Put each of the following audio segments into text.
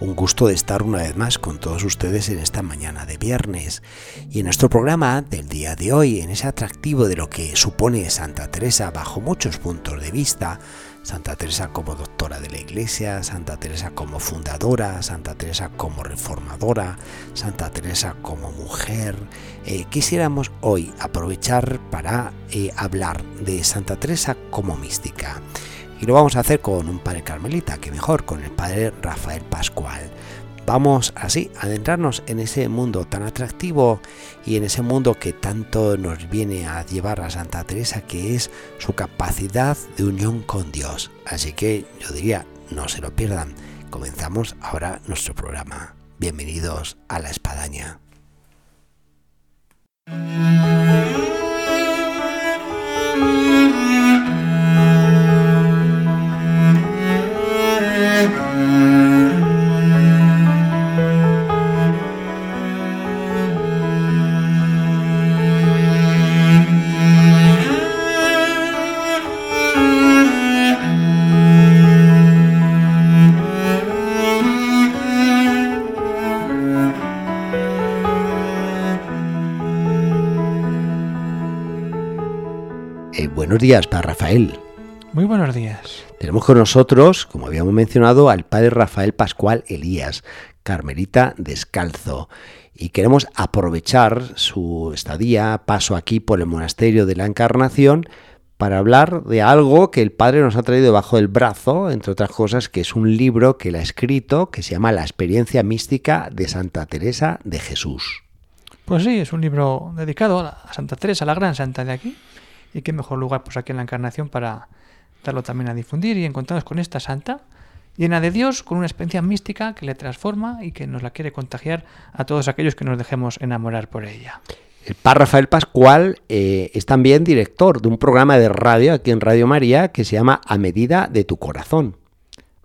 un gusto de estar una vez más con todos ustedes en esta mañana de viernes y en nuestro programa del día de hoy, en ese atractivo de lo que supone Santa Teresa bajo muchos puntos de vista, Santa Teresa como doctora de la Iglesia, Santa Teresa como fundadora, Santa Teresa como reformadora, Santa Teresa como mujer. Eh, quisiéramos hoy aprovechar para eh, hablar de Santa Teresa como mística. Y lo vamos a hacer con un padre carmelita, que mejor, con el padre Rafael Pascual. Vamos así a adentrarnos en ese mundo tan atractivo y en ese mundo que tanto nos viene a llevar a Santa Teresa, que es su capacidad de unión con Dios. Así que yo diría, no se lo pierdan. Comenzamos ahora nuestro programa. Bienvenidos a la espadaña. Buenos días para Rafael. Muy buenos días. Tenemos con nosotros, como habíamos mencionado, al padre Rafael Pascual Elías, carmelita descalzo. Y queremos aprovechar su estadía, paso aquí por el monasterio de la Encarnación, para hablar de algo que el padre nos ha traído debajo del brazo, entre otras cosas, que es un libro que él ha escrito que se llama La experiencia mística de Santa Teresa de Jesús. Pues sí, es un libro dedicado a Santa Teresa, la gran santa de aquí, y qué mejor lugar pues aquí en la Encarnación para darlo también a difundir y encontrarnos con esta santa llena de Dios, con una experiencia mística que le transforma y que nos la quiere contagiar a todos aquellos que nos dejemos enamorar por ella. El padre Rafael Pascual eh, es también director de un programa de radio aquí en Radio María que se llama A Medida de tu Corazón.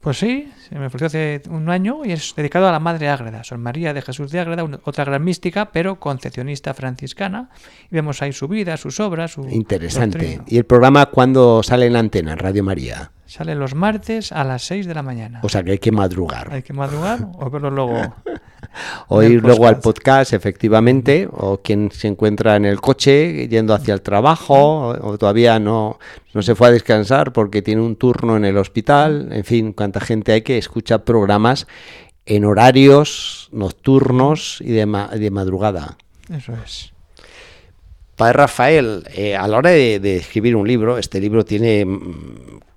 Pues sí, se me ofreció hace un año y es dedicado a la Madre Ágreda, Son María de Jesús de Ágreda, otra gran mística, pero concepcionista franciscana. Y vemos ahí su vida, sus obras, su Interesante. ¿Y el programa cuándo sale en la antena, en Radio María? Sale los martes a las 6 de la mañana. O sea que hay que madrugar. Hay que madrugar o verlo luego. o ir luego al podcast, efectivamente, o quien se encuentra en el coche yendo hacia el trabajo, o, todavía no, no se fue a descansar porque tiene un turno en el hospital. En fin, cuánta gente hay que escucha programas en horarios nocturnos y de, de madrugada. Eso es. Padre Rafael, eh, a la hora de, escribir un libro, este libro tiene Mm,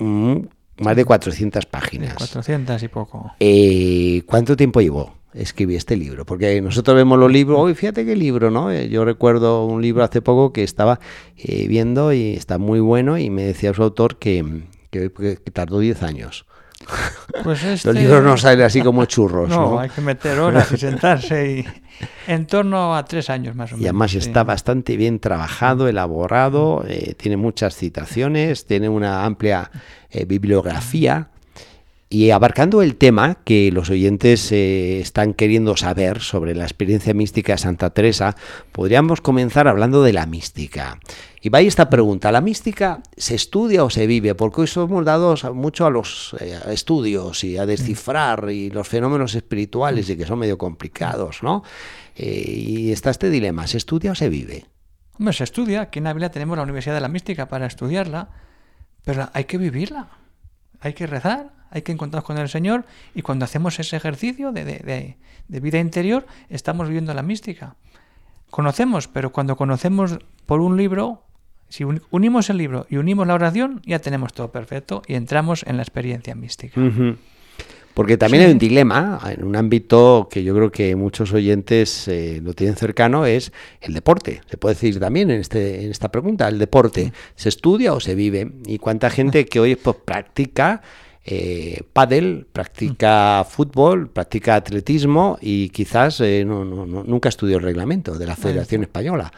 más de 400 páginas. 400 y poco. Eh, ¿Cuánto tiempo llevó escribir este libro? Porque nosotros vemos los libros, hoy fíjate qué libro, ¿no? Eh, yo recuerdo un libro hace poco que estaba eh, viendo y está muy bueno y me decía su autor que, que, que tardó 10 años. Pues Los este libros no salen así como churros. No, hay que meter horas y sentarse y en torno a tres años más o menos. Y además está bastante bien trabajado, elaborado, eh, tiene muchas citaciones, tiene una amplia eh, bibliografía y abarcando el tema que los oyentes eh, están queriendo saber sobre la experiencia mística de Santa Teresa, podríamos comenzar hablando de la mística. Y vaya esta pregunta, ¿la mística se estudia o se vive? Porque hoy somos dados mucho a los eh, estudios y a descifrar y los fenómenos espirituales y que son medio complicados, ¿no? Eh, y está este dilema, ¿se estudia o se vive? Hombre, se estudia, aquí en Ávila tenemos la Universidad de la Mística para estudiarla, pero hay que vivirla, hay que rezar, hay que encontrarnos con el Señor y cuando hacemos ese ejercicio de, vida interior estamos viviendo la mística. Conocemos, pero cuando conocemos por un libro, si unimos el libro y unimos la oración, ya tenemos todo perfecto y entramos en la experiencia mística. Porque también hay un dilema en un ámbito que yo creo que muchos oyentes eh, lo tienen cercano, es el deporte. Se puede decir también en, este, en esta pregunta, ¿el deporte se estudia o se vive? Y cuánta gente que hoy pues, practica eh, pádel, practica fútbol, practica atletismo y quizás eh, nunca estudió el reglamento de la Federación Española.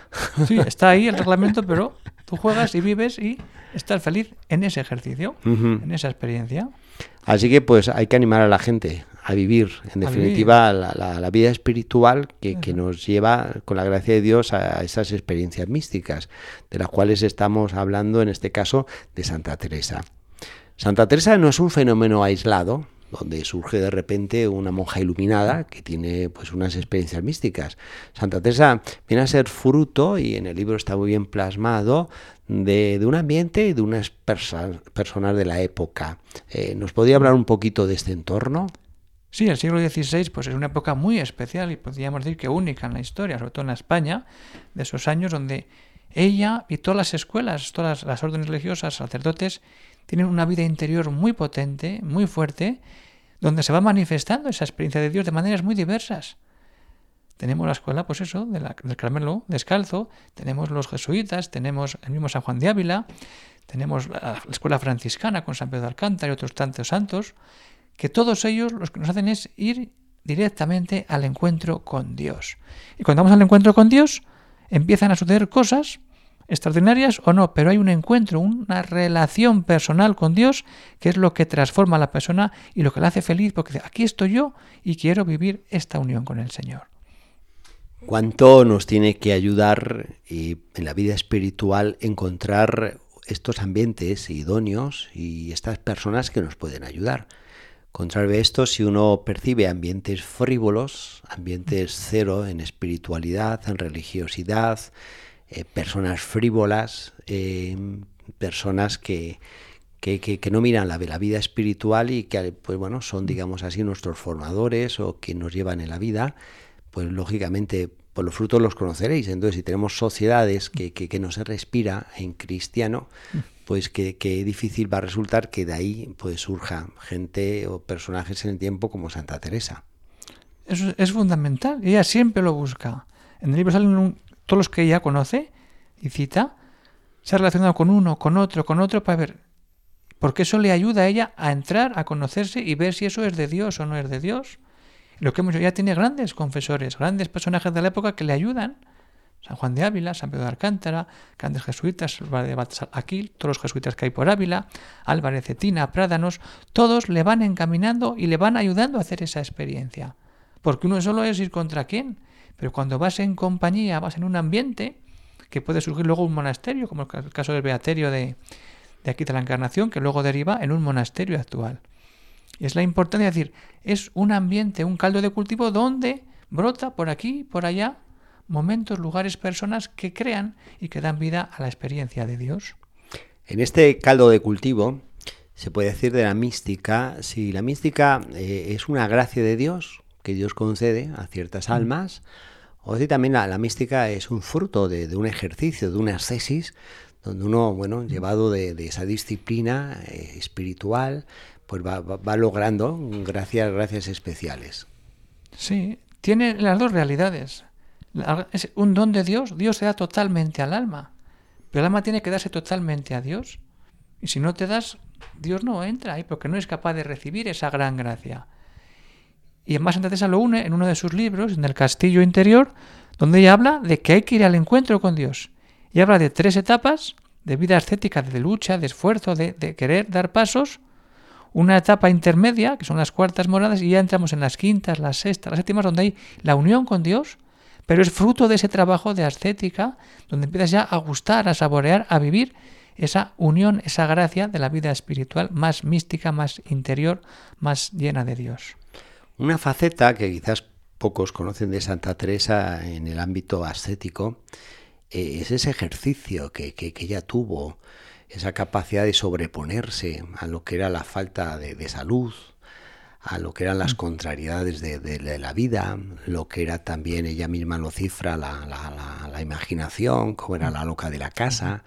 Sí, está ahí el reglamento, pero Tú juegas y vives y estás feliz en ese ejercicio, en esa experiencia. Así que pues hay que animar a la gente a vivir, en definitiva, La, vida espiritual que, que, nos lleva, con la gracia de Dios, a esas experiencias místicas, de las cuales estamos hablando en este caso de Santa Teresa. Santa Teresa no es un fenómeno aislado, donde surge de repente una monja iluminada que tiene pues unas experiencias místicas. Santa Teresa viene a ser fruto, y en el libro está muy bien plasmado, de, un ambiente y de unas personas de la época. Eh, ¿Nos podría hablar un poquito de este entorno? Sí, el siglo XVI pues, es una época muy especial y podríamos decir que única en la historia, sobre todo en España, de esos años donde ella y todas las escuelas, todas las órdenes religiosas, sacerdotes, tienen una vida interior muy potente, muy fuerte, donde se va manifestando esa experiencia de Dios de maneras muy diversas. Tenemos la escuela, pues eso, de del Carmelo descalzo, tenemos los jesuitas, tenemos el mismo San Juan de Ávila, tenemos la, escuela franciscana con San Pedro de Alcántara y otros tantos santos, que todos ellos lo que nos hacen es ir directamente al encuentro con Dios. Y cuando vamos al encuentro con Dios, empiezan a suceder cosas extraordinarias o no, pero hay un encuentro, una relación personal con Dios que es lo que transforma a la persona y lo que la hace feliz porque dice, aquí estoy yo y quiero vivir esta unión con el Señor. ¿Cuánto nos tiene que ayudar en la vida espiritual encontrar estos ambientes idóneos y estas personas que nos pueden ayudar? Contrario a esto, si uno percibe ambientes frívolos, ambientes cero en espiritualidad, en religiosidad, eh, personas frívolas, eh, personas que, que, no miran la, vida espiritual y que pues bueno, son, digamos así, nuestros formadores o que nos llevan en la vida, pues lógicamente por los frutos los conoceréis. Entonces, si tenemos sociedades que, que, no se respira en cristiano, pues que, difícil va a resultar que de ahí pues surja gente o personajes en el tiempo como Santa Teresa. Es fundamental. Ella siempre lo busca. En el libro salen un, todos los que ella conoce y cita, se ha relacionado con uno, con otro, con otro, para ver, porque eso le ayuda a ella a entrar, a conocerse y ver si eso es de Dios o no es de Dios. Lo que hemos ya tiene grandes confesores, grandes personajes de la época que le ayudan. San Juan de Ávila, San Pedro de Alcántara, grandes jesuitas, aquí, todos los jesuitas que hay por Ávila, Álvarez Cetina, Prádanos, todos le van encaminando y le van ayudando a hacer esa experiencia. Porque uno solo es ir contra quién, pero cuando vas en compañía, vas en un ambiente, que puede surgir luego un monasterio, como el caso del Beaterio de, aquí de la Encarnación, que luego deriva en un monasterio actual. Y es la importancia de decir, es un ambiente, un caldo de cultivo donde brota por aquí, por allá, momentos, lugares, personas que crean y que dan vida a la experiencia de Dios. En este caldo de cultivo se puede decir de la mística, si la mística eh, es una gracia de Dios, que Dios concede a ciertas mm. almas, o si también la, mística es un fruto de, un ejercicio, de una ascesis, donde uno, bueno, mm. llevado de, esa disciplina eh, espiritual, pues va, va, logrando gracias, gracias especiales. Sí, tiene las dos realidades. Es un don de Dios, Dios se da totalmente al alma, pero el alma tiene que darse totalmente a Dios. Y si no te das, Dios no entra ahí porque no es capaz de recibir esa gran gracia. Y además Santa Teresa lo une en uno de sus libros, en el Castillo Interior, donde ella habla de que hay que ir al encuentro con Dios. Y habla de tres etapas de vida ascética, de lucha, de esfuerzo, de, querer dar pasos. Una etapa intermedia, que son las cuartas moradas, y ya entramos en las quintas, las sextas, las séptimas, donde hay la unión con Dios, pero es fruto de ese trabajo de ascética, donde empiezas ya a gustar, a saborear, a vivir esa unión, esa gracia de la vida espiritual más mística, más interior, más llena de Dios. Una faceta que quizás pocos conocen de Santa Teresa en el ámbito ascético eh, es ese ejercicio que, ella tuvo, esa capacidad de sobreponerse a lo que era la falta de, salud, a lo que eran las mm. contrariedades de, la vida, lo que era también, ella misma lo cifra, la, la imaginación, como era mm. la loca de la casa.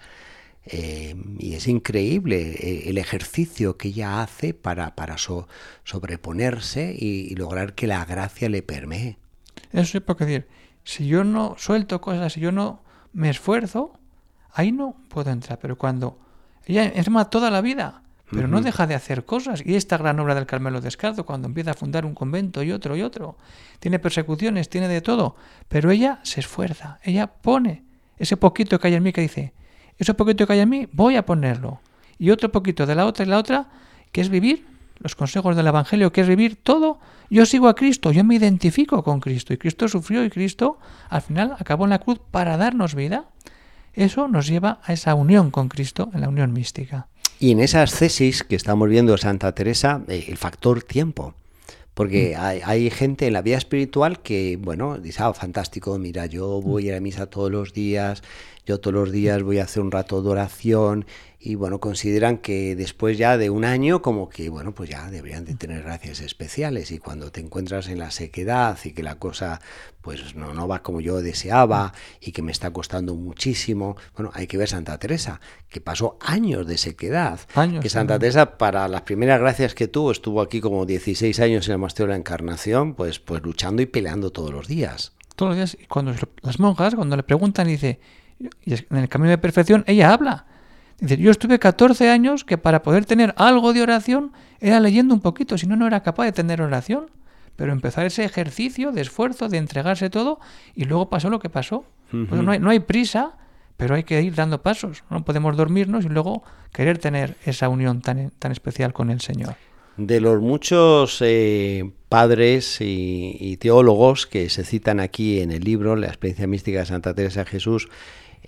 Eh, y es increíble eh, el ejercicio que ella hace para, para sobreponerse y, lograr que la gracia le permee. Eso es porque decir, si yo no suelto cosas, si yo no me esfuerzo, ahí no puedo entrar. Pero cuando ella encima toda la vida, pero no deja de hacer cosas. Y esta gran obra del Carmelo Descalzo, cuando empieza a fundar un convento y otro y otro, tiene persecuciones, tiene de todo, pero ella se esfuerza, ella pone ese poquito que hay en mí que dice, Ese poquito que hay en mí, voy a ponerlo. Y otro poquito de la otra y la otra, que es vivir los consejos del Evangelio, que es vivir todo. Yo sigo a Cristo, yo me identifico con Cristo. Y Cristo sufrió y Cristo al final acabó en la cruz para darnos vida. Eso nos lleva a esa unión con Cristo, en la unión mística. Y en esas tesis que estamos viendo Santa Teresa, eh, el factor tiempo. Porque mm. hay, hay, gente en la vida espiritual que, bueno, dice, ah, fantástico, mira, yo voy a ir a misa todos los días, yo todos los días voy a hacer un rato de oración y bueno, consideran que después ya de un año como que bueno, pues ya deberían de tener gracias especiales. Y cuando te encuentras en la sequedad y que la cosa pues no, no va como yo deseaba y que me está costando muchísimo, bueno, hay que ver Santa Teresa, que pasó años de sequedad, años, que Santa Teresa para las primeras gracias que tuvo, estuvo aquí como 16 años en el Monasterio de la Encarnación, pues, pues luchando y peleando todos los días. Todos los días, y cuando las monjas, cuando le preguntan, dice, y en el camino de perfección, ella habla, Dice, yo estuve 14 años que para poder tener algo de oración era leyendo un poquito, si no, no era capaz de tener oración. Pero empezar ese ejercicio de esfuerzo, de entregarse todo, y luego pasó lo que pasó. pues no, hay, no hay prisa, pero hay que ir dando pasos. No podemos dormirnos y luego querer tener esa unión tan, tan especial con el Señor. De los muchos eh, padres y, y, teólogos que se citan aquí en el libro, La experiencia mística de Santa Teresa de Jesús,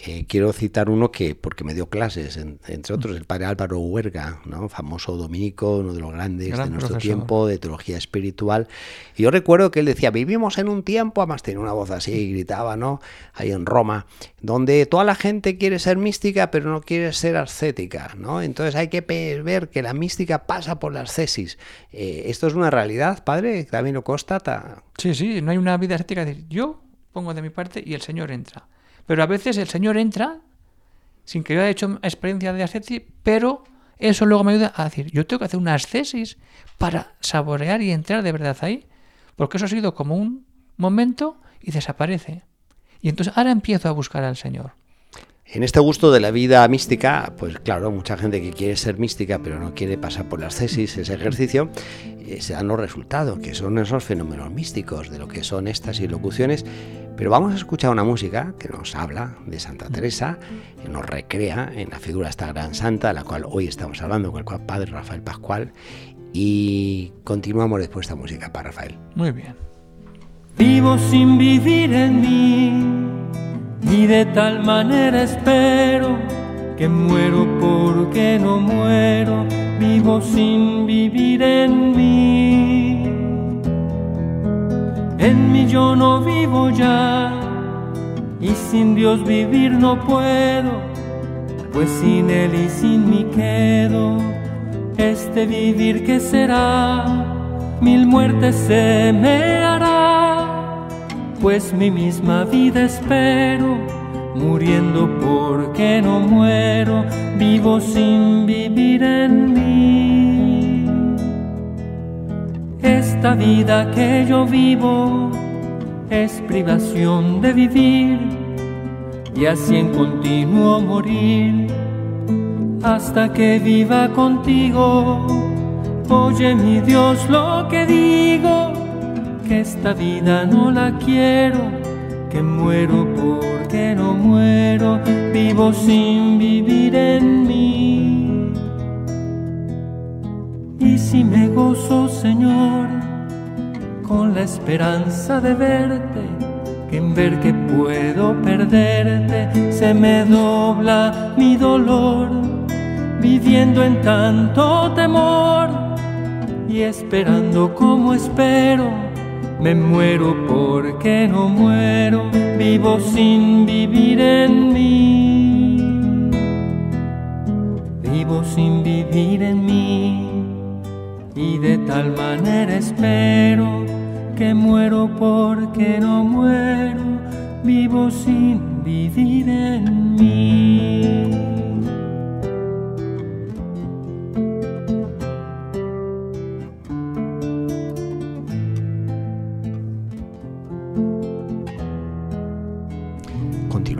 eh, quiero citar uno que, porque me dio clases, entre otros, el padre Álvaro Huerga, ¿no? famoso dominico, uno de los grandes de nuestro tiempo, de teología espiritual. Y yo recuerdo que él decía, vivimos en un tiempo, además tenía una voz así, y gritaba, ¿no? Ahí en Roma, donde toda la gente quiere ser mística, pero no quiere ser ascética, ¿no? Entonces hay que ver que la mística pasa por las cesis. Eh, ¿Esto es una realidad, padre? ¿También lo constata? Sí, sí, no hay una vida ascética. Yo pongo de mi parte y el Señor entra. Pero a veces el Señor entra sin que yo haya hecho experiencia de ascesis, pero eso luego me ayuda a decir, yo tengo que hacer una ascesis para saborear y entrar de verdad ahí, porque eso ha sido como un momento y desaparece. Y entonces ahora empiezo a buscar al Señor. En este gusto de la vida mística, pues claro, mucha gente que quiere ser mística pero no quiere pasar por las cesis, ese ejercicio, eh, se dan los resultados, que son esos fenómenos místicos de lo que son estas ilocuciones. Pero vamos a escuchar una música que nos habla de Santa Teresa, que nos recrea en la figura de esta gran santa, de la cual hoy estamos hablando con el padre Rafael Pascual, y continuamos después esta música para Rafael. Muy bien. Vivo sin vivir en mí y de tal manera espero que muero porque no muero, vivo sin vivir en mí. En mí yo no vivo ya y sin Dios vivir no puedo, pues sin Él y sin mí quedo. Este vivir que será, mil muertes se me hará pues mi misma vida espero, muriendo porque no muero, vivo sin vivir en mí. Esta vida que yo vivo es privación de vivir y así en continuo morir hasta que viva contigo. Oye mi Dios lo que digo que esta vida no la quiero, que muero porque no muero, vivo sin vivir en mí. Y si me gozo, Señor, con la esperanza de verte, que en ver que puedo perderte, se me dobla mi dolor, viviendo en tanto temor y esperando como espero me muero porque no muero, vivo sin vivir en mí. Vivo sin vivir en mí y de tal manera espero que muero porque no muero, vivo sin vivir en mí.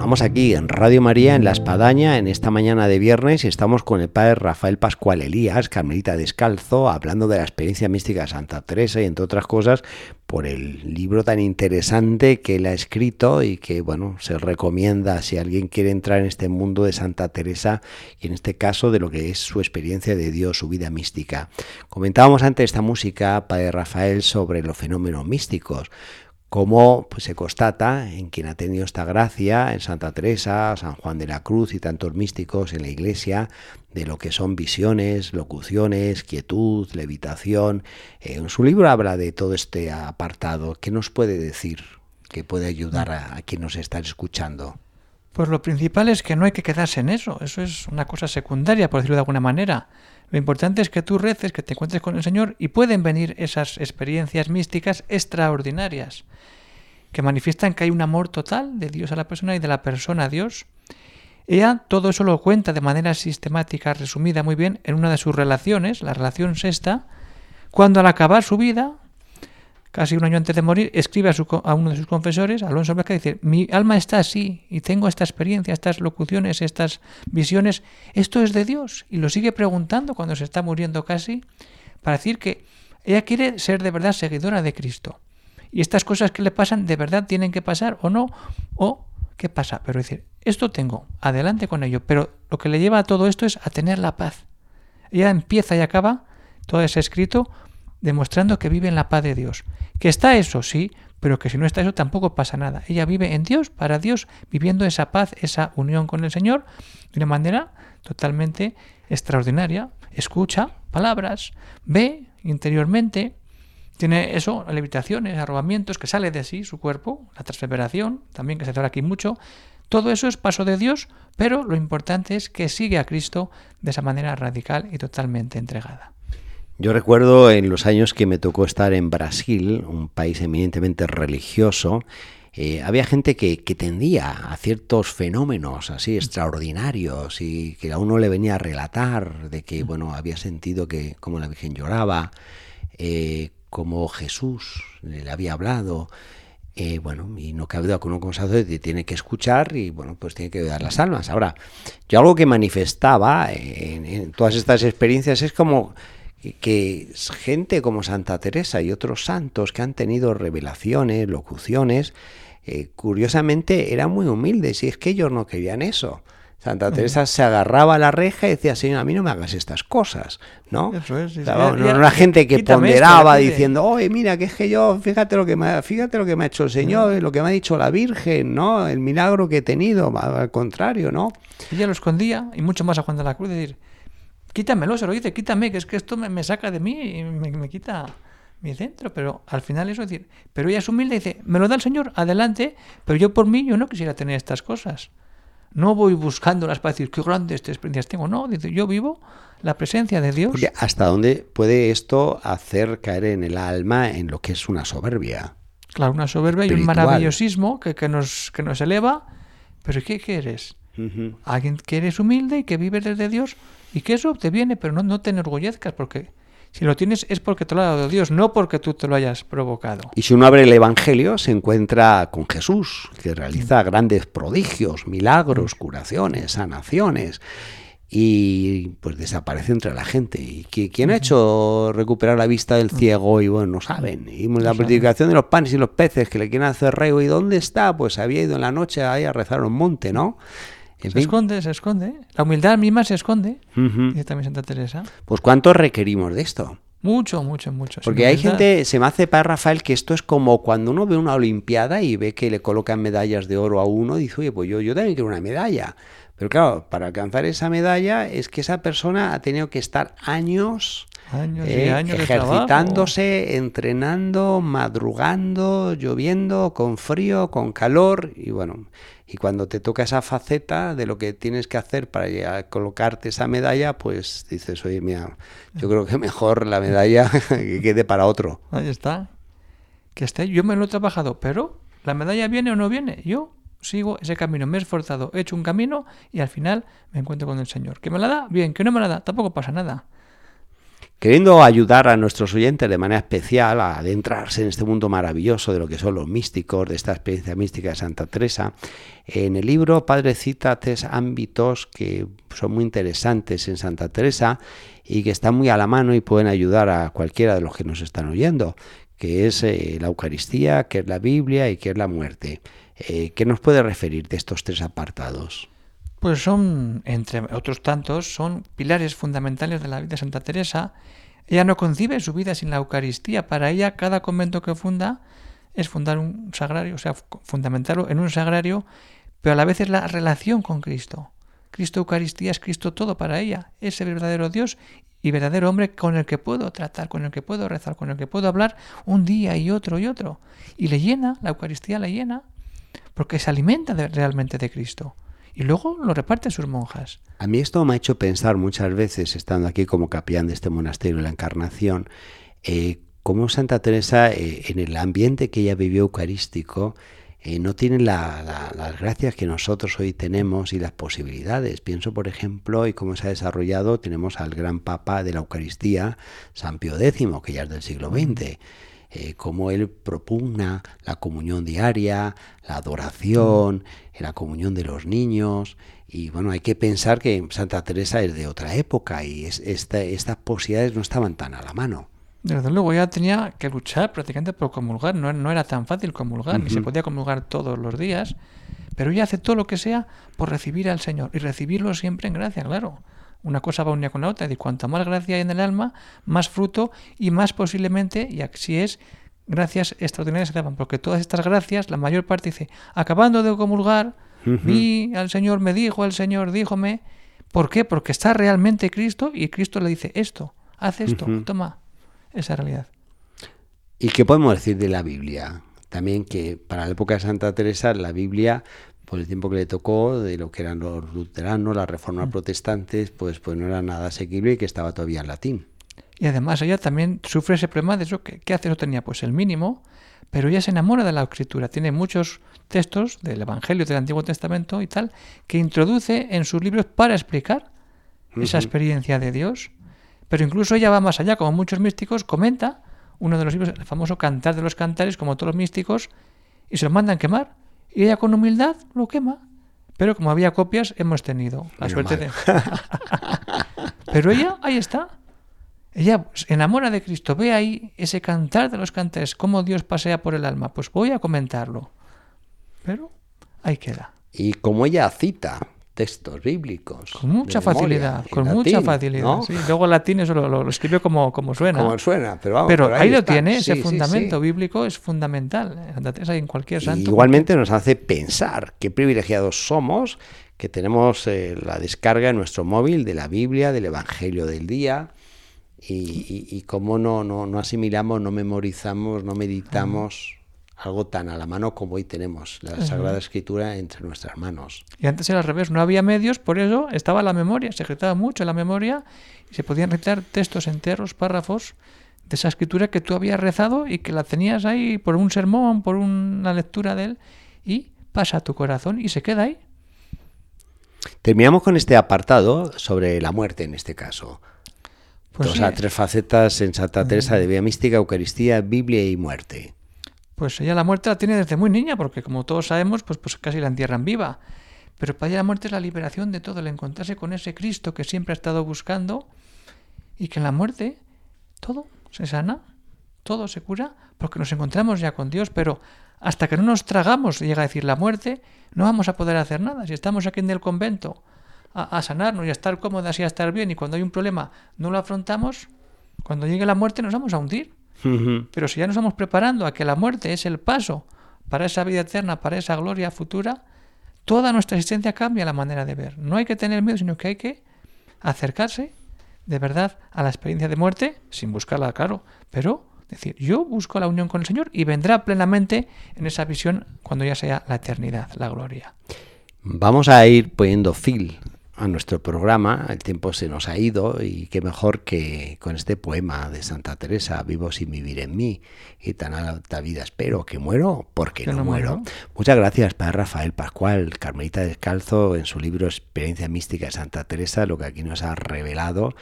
Continuamos aquí en Radio María, en La Espadaña, en esta mañana de viernes, y estamos con el padre Rafael Pascual Elías, Carmelita Descalzo, hablando de la experiencia mística de Santa Teresa y, entre otras cosas, por el libro tan interesante que él ha escrito y que, bueno, se recomienda si alguien quiere entrar en este mundo de Santa Teresa y, en este caso, de lo que es su experiencia de Dios, su vida mística. Comentábamos antes esta música, padre Rafael, sobre los fenómenos místicos como pues, se constata en quien ha tenido esta gracia, en Santa Teresa, San Juan de la Cruz y tantos místicos en la Iglesia, de lo que son visiones, locuciones, quietud, levitación. Eh, en su libro habla de todo este apartado. ¿Qué nos puede decir que puede ayudar a, a quien nos está escuchando? Pues lo principal es que no hay que quedarse en eso. Eso es una cosa secundaria, por decirlo de alguna manera. Lo importante es que tú reces, que te encuentres con el Señor y pueden venir esas experiencias místicas extraordinarias que manifiestan que hay un amor total de Dios a la persona y de la persona a Dios. Ella todo eso lo cuenta de manera sistemática, resumida muy bien, en una de sus relaciones, la relación sexta, cuando al acabar su vida, casi un año antes de morir, escribe a, uno de sus confesores, Alonso Blanca, y dice, mi alma está así y tengo esta experiencia, estas locuciones, estas visiones, esto es de Dios. Y lo sigue preguntando cuando se está muriendo casi, para decir que ella quiere ser de verdad seguidora de Cristo. Y estas cosas que le pasan, de verdad tienen que pasar o no, o qué pasa. Pero decir, esto tengo, adelante con ello. Pero lo que le lleva a todo esto es a tener la paz. Ella empieza y acaba todo ese escrito demostrando que vive en la paz de Dios. Que está eso, sí, pero que si no está eso tampoco pasa nada. Ella vive en Dios, para Dios, viviendo esa paz, esa unión con el Señor, de una manera totalmente extraordinaria. Escucha palabras, ve interiormente, tiene eso, levitaciones, arrobamientos, que sale de sí su cuerpo, la transfiguración, también que se habla aquí mucho. Todo eso es paso de Dios, pero lo importante es que sigue a Cristo de esa manera radical y totalmente entregada. Yo recuerdo en los años que me tocó estar en Brasil, un país eminentemente religioso, eh, había gente que, tendía a ciertos fenómenos así extraordinarios y que a uno le venía a relatar de que, bueno, había sentido que como la Virgen lloraba, eh, como Jesús le había hablado, eh, bueno, y no cabe duda con un que tiene que escuchar y, bueno, pues tiene que dar las almas. Ahora, yo algo que manifestaba en todas estas experiencias es como que gente como Santa Teresa y otros santos que han tenido revelaciones, locuciones, eh, curiosamente eran muy humildes y es que ellos no querían eso. Santa Teresa se agarraba a la reja y decía, Señor, a mí no me hagas estas cosas, ¿no? Eso es, no, era gente que ponderaba diciendo, oye, mira, que es que yo, fíjate lo que me, fíjate lo que me ha hecho el Señor, lo que me ha dicho la Virgen, ¿no? El milagro que he tenido, al contrario, ¿no? Ella lo escondía y mucho más a Juan de la Cruz, decir, quítamelo, se lo dice, quítame, que es que esto me, saca de mí y me, quita mi centro, pero al final eso es decir, pero ella es humilde y dice, me lo da el Señor, adelante, pero yo por mí yo no quisiera tener estas cosas. No voy buscándolas para decir qué grandes experiencias tengo, no, dice, yo vivo la presencia de Dios. Porque hasta dónde puede esto hacer caer en el alma en lo que es una soberbia. Claro, una soberbia y un maravillosismo que, que, nos, que nos eleva, pero ¿qué quieres? Alguien que eres humilde y que vive desde Dios y que eso te viene, pero no, no te enorgullezcas porque si lo tienes es porque te lo ha dado Dios, no porque tú te lo hayas provocado. Y si uno abre el Evangelio, se encuentra con Jesús, que realiza grandes prodigios, milagros, curaciones, sanaciones, y pues desaparece entre la gente. ¿Y quién ha hecho recuperar la vista del ciego? Y bueno, no saben. Y la predicación de los panes y los peces que le quieren hacer reo. ¿Y dónde está? Pues había ido en la noche ahí a rezar un monte, ¿no? Se esconde, se esconde. La humildad misma se esconde. Dice también Santa Teresa. Pues ¿cuánto requerimos de esto? Mucho, mucho, mucho. Porque hay gente, se me hace para Rafael que esto es como cuando uno ve una Olimpiada y ve que le colocan medallas de oro a uno, dice, oye, pues yo, yo también quiero una medalla. Pero claro, para alcanzar esa medalla es que esa persona ha tenido que estar años, eh, años ejercitándose, entrenando, madrugando, lloviendo, con frío, con calor y bueno, y cuando te toca esa faceta de lo que tienes que hacer para colocarte esa medalla, pues dices, oye, mira, yo creo que mejor la medalla que quede para otro. Ahí está. Que esté, yo me lo he trabajado, pero la medalla viene o no viene. Yo sigo ese camino, me he esforzado, he hecho un camino y al final me encuentro con el Señor. ¿Que me la da? Bien, que no me la da, tampoco pasa nada. Queriendo ayudar a nuestros oyentes de manera especial a adentrarse en este mundo maravilloso de lo que son los místicos, de esta experiencia mística de Santa Teresa, en el libro Padre cita tres ámbitos que son muy interesantes en Santa Teresa y que están muy a la mano y pueden ayudar a cualquiera de los que nos están oyendo, que es eh, la Eucaristía, que es la Biblia y que es la muerte. Eh, ¿Qué nos puede referir de estos tres apartados? Pues son, entre otros tantos, son pilares fundamentales de la vida de Santa Teresa. Ella no concibe su vida sin la Eucaristía. Para ella, cada convento que funda es fundar un sagrario, o sea, fundamentarlo en un sagrario, pero a la vez es la relación con Cristo. Cristo Eucaristía es Cristo todo para ella, ese verdadero Dios y verdadero hombre con el que puedo tratar, con el que puedo rezar, con el que puedo hablar un día y otro y otro. Y le llena, la Eucaristía le llena, porque se alimenta realmente de Cristo y luego lo reparte a sus monjas. A mí esto me ha hecho pensar muchas veces, estando aquí como capellán de este monasterio de la Encarnación, eh, cómo Santa Teresa, eh, en el ambiente que ella vivió eucarístico, eh, no tiene las gracias que nosotros hoy tenemos y las posibilidades. Pienso, por ejemplo, y cómo se ha desarrollado, tenemos al gran papa de la Eucaristía, San Pío X, que ya es del siglo XX. Eh, cómo él propugna la comunión diaria, la adoración, mm. la comunión de los niños. Y bueno, hay que pensar que Santa Teresa es de otra época y estas posibilidades no estaban tan a la mano. Desde luego ya tenía que luchar prácticamente por comulgar, no, no era tan fácil comulgar, ni se podía comulgar todos los días, pero ella hace todo lo que sea por recibir al Señor y recibirlo siempre en gracia, claro. Una cosa va unida con la otra, y cuanto más gracia hay en el alma, más fruto y más posiblemente, y así es, gracias extraordinarias se daban, porque todas estas gracias, la mayor parte dice, acabando de comulgar, vi al Señor, me dijo, el Señor díjome, ¿por qué? Porque está realmente Cristo y Cristo le dice esto, haz esto, toma, esa realidad. ¿Y qué podemos decir de la Biblia? También que para la época de Santa Teresa la Biblia por el tiempo que le tocó, de lo que eran los luteranos, las reformas mm. protestantes, pues, pues no era nada asequible y que estaba todavía en latín. Y además ella también sufre ese problema de eso, ¿qué, hace? No tenía pues el mínimo, pero ella se enamora de la escritura. Tiene muchos textos del Evangelio del Antiguo Testamento y tal, que introduce en sus libros para explicar esa experiencia de Dios. Pero incluso ella va más allá, como muchos místicos, comenta uno de los libros, el famoso Cantar de los Cantares, como todos los místicos, y se lo mandan quemar y ella con humildad lo quema. Pero como había copias, hemos tenido la suerte de... Pero ella, ahí está. Ella se enamora de Cristo. Ve ahí ese cantar de los cantares, cómo Dios pasea por el alma. Pues voy a comentarlo. Pero ahí queda. Y como ella cita textos bíblicos. Con mucha facilidad, con mucha facilidad. Luego el latín eso lo, lo, escribió como, como suena. Como suena, pero vamos. Pero ahí, lo tiene, ese fundamento bíblico es fundamental. En cualquier santo. igualmente nos hace pensar qué privilegiados somos, que tenemos eh, la descarga en nuestro móvil de la Biblia, del Evangelio del día. Y, y, cómo no, no, no, asimilamos, no memorizamos, no meditamos algo tan a la mano como hoy tenemos, la Sagrada Escritura entre nuestras manos. Y antes era al revés, no había medios, por eso estaba la memoria, se gritaba mucho la memoria y se podían recitar textos enteros, párrafos de esa escritura que tú habías rezado y que la tenías ahí por un sermón, por una lectura de él y pasa a tu corazón y se queda ahí. Terminamos con este apartado sobre la muerte en este caso. Pues o sea, tres facetas en Santa Teresa de Vía Mística, Eucaristía, Biblia y muerte. Pues ella la muerte la tiene desde muy niña, porque como todos sabemos, pues, pues casi la entierran viva. Pero para ella la muerte es la liberación de todo, el encontrarse con ese Cristo que siempre ha estado buscando y que en la muerte todo se sana, todo se cura, porque nos encontramos ya con Dios, pero hasta que no nos tragamos, llega a decir la muerte, no vamos a poder hacer nada. Si estamos aquí en el convento a, a sanarnos y a estar cómodas y a estar bien, y cuando hay un problema no lo afrontamos, cuando llegue la muerte nos vamos a hundir. Pero si ya nos estamos preparando a que la muerte es el paso para esa vida eterna, para esa gloria futura, toda nuestra existencia cambia la manera de ver. No hay que tener miedo, sino que hay que acercarse de verdad a la experiencia de muerte, sin buscarla, claro, pero decir, yo busco la unión con el Señor y vendrá plenamente en esa visión cuando ya sea la eternidad, la gloria. Vamos a ir poniendo fil a nuestro programa. El tiempo se nos ha ido y qué mejor que con este poema de Santa Teresa, Vivo sin vivir en mí y tan alta vida espero que muero porque no, muero. Muchas gracias para Rafael Pascual, Carmelita Descalzo, en su libro Experiencia Mística de Santa Teresa, lo que aquí nos ha revelado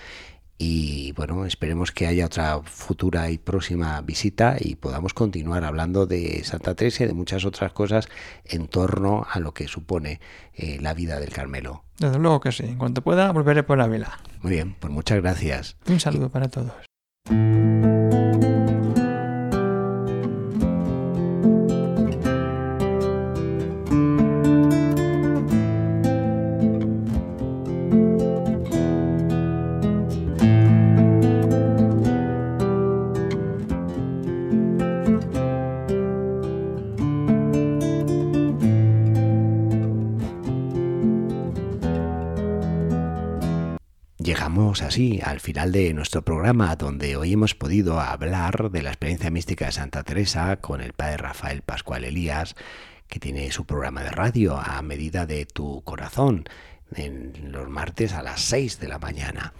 y bueno, esperemos que haya otra futura y próxima visita y podamos continuar hablando de Santa Teresa y de muchas otras cosas en torno a lo que supone eh, la vida del Carmelo. Desde luego que sí. En cuanto pueda, volveré por Ávila. Muy bien, pues muchas gracias. Un saludo para todos. Así al final de nuestro programa, donde hoy hemos podido hablar de la experiencia mística de Santa Teresa con el padre Rafael Pascual Elías, que tiene su programa de radio a medida de tu corazón, en los martes a las 6 de la mañana.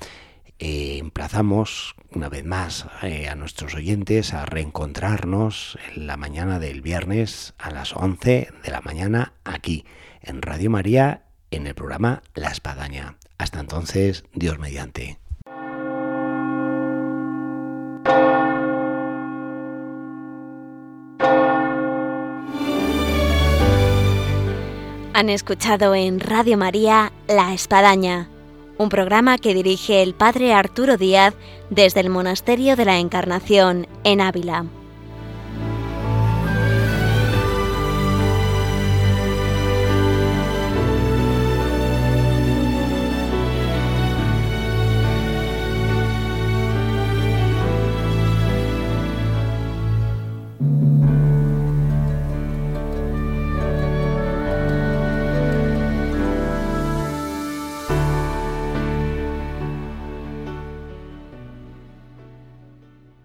Eh, emplazamos una vez más eh, a nuestros oyentes a reencontrarnos en la mañana del viernes a las 11 de la mañana aquí en Radio María en el programa La Espadaña. Hasta entonces, Dios mediante. Han escuchado en Radio María La Espadaña, un programa que dirige el Padre Arturo Díaz desde el Monasterio de la Encarnación en Ávila.